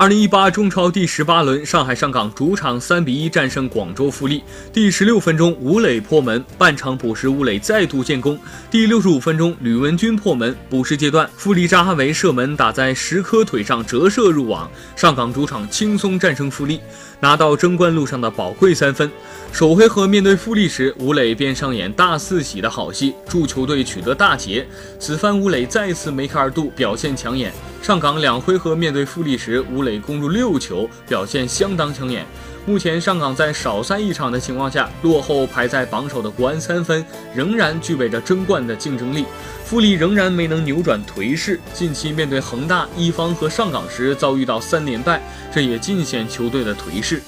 二零一八中超第十八轮，上海上港主场三比一战胜广州富力。第十六分钟，吴磊破门，半场补时，吴磊再度建功。第六十五分钟，吕文君破门，补时阶段，富力扎哈维射门打在石科腿上折射入网，上港主场轻松战胜富力，拿到争冠路上的宝贵三分。首回合面对富力时，吴磊便上演大四喜的好戏，助球队取得大捷。此番吴磊再次梅开二度，表现抢眼。上港两回合面对富力时，吴磊攻入六球，表现相当抢眼。目前上港在少赛一场的情况下，落后排在榜首的国安三分，仍然具备着争冠的竞争力。富力仍然没能扭转颓势，近期面对恒大、一方和上港时遭遇到三连败，这也尽显球队的颓势。